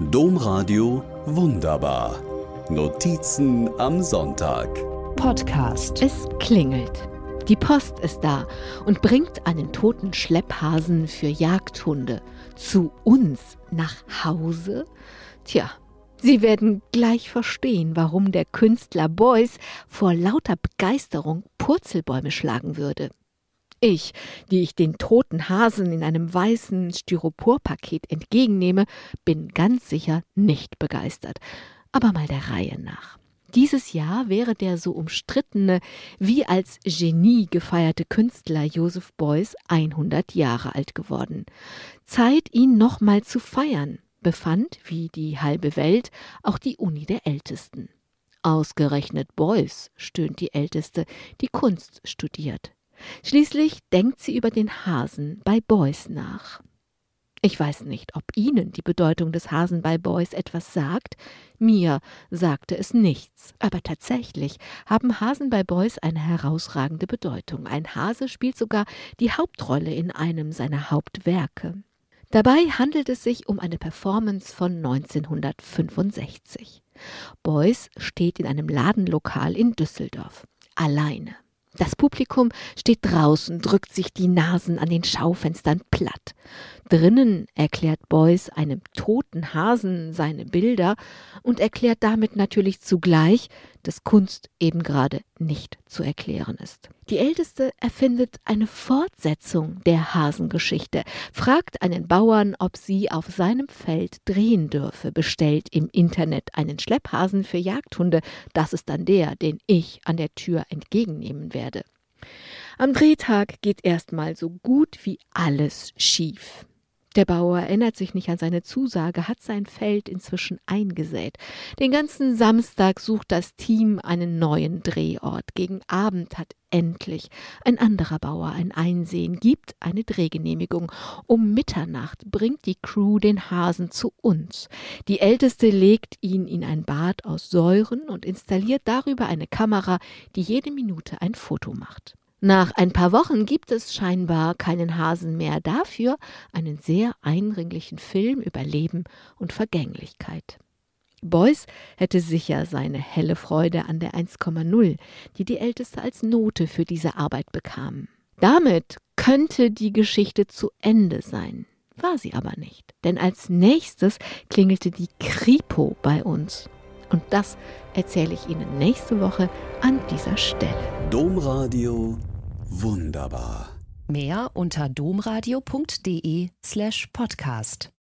Domradio Wunderbar. Notizen am Sonntag. Podcast. Es klingelt. Die Post ist da und bringt einen toten Schlepphasen für Jagdhunde zu uns nach Hause. Tja, Sie werden gleich verstehen, warum der Künstler Beuys vor lauter Begeisterung Purzelbäume schlagen würde. Ich, die ich den toten Hasen in einem weißen Styroporpaket entgegennehme, bin ganz sicher nicht begeistert. Aber mal der Reihe nach. Dieses Jahr wäre der so umstrittene, wie als Genie gefeierte Künstler Joseph Beuys 100 Jahre alt geworden. Zeit, ihn nochmal zu feiern, befand, wie die halbe Welt, auch die Uni der Ältesten. Ausgerechnet Beuys, stöhnt die Älteste, die Kunst studiert. Schließlich denkt sie über den Hasen bei Beuys nach. Ich weiß nicht, ob Ihnen die Bedeutung des Hasen bei Beuys etwas sagt. Mir sagte es nichts. Aber tatsächlich haben Hasen bei Beuys eine herausragende Bedeutung. Ein Hase spielt sogar die Hauptrolle in einem seiner Hauptwerke. Dabei handelt es sich um eine Performance von 1965. Beuys steht in einem Ladenlokal in Düsseldorf. Alleine. Das Publikum steht draußen, drückt sich die Nasen an den Schaufenstern platt. Drinnen erklärt Beuys einem toten Hasen seine Bilder und erklärt damit natürlich zugleich, dass Kunst eben gerade nicht zu erklären ist. Die Älteste erfindet eine Fortsetzung der Hasengeschichte, fragt einen Bauern, ob sie auf seinem Feld drehen dürfe, bestellt im Internet einen Schlepphasen für Jagdhunde, das ist dann der, den ich an der Tür entgegennehmen werde. Am Drehtag geht erstmal so gut wie alles schief. Der Bauer erinnert sich nicht an seine Zusage, hat sein Feld inzwischen eingesät. Den ganzen Samstag sucht das Team einen neuen Drehort. Gegen Abend hat endlich ein anderer Bauer ein Einsehen, gibt eine Drehgenehmigung. Um Mitternacht bringt die Crew den Hasen zu uns. Die Älteste legt ihn in ein Bad aus Säuren und installiert darüber eine Kamera, die jede Minute ein Foto macht. Nach ein paar Wochen gibt es scheinbar keinen Hasen mehr, dafür einen sehr eindringlichen Film über Leben und Vergänglichkeit. Beuys hätte sicher seine helle Freude an der 1,0, die die Älteste als Note für diese Arbeit bekam. Damit könnte die Geschichte zu Ende sein. War sie aber nicht, denn als nächstes klingelte die Kripo bei uns. Und das erzähle ich Ihnen nächste Woche an dieser Stelle. Domradio wunderbar. Mehr unter domradio.de slash podcast.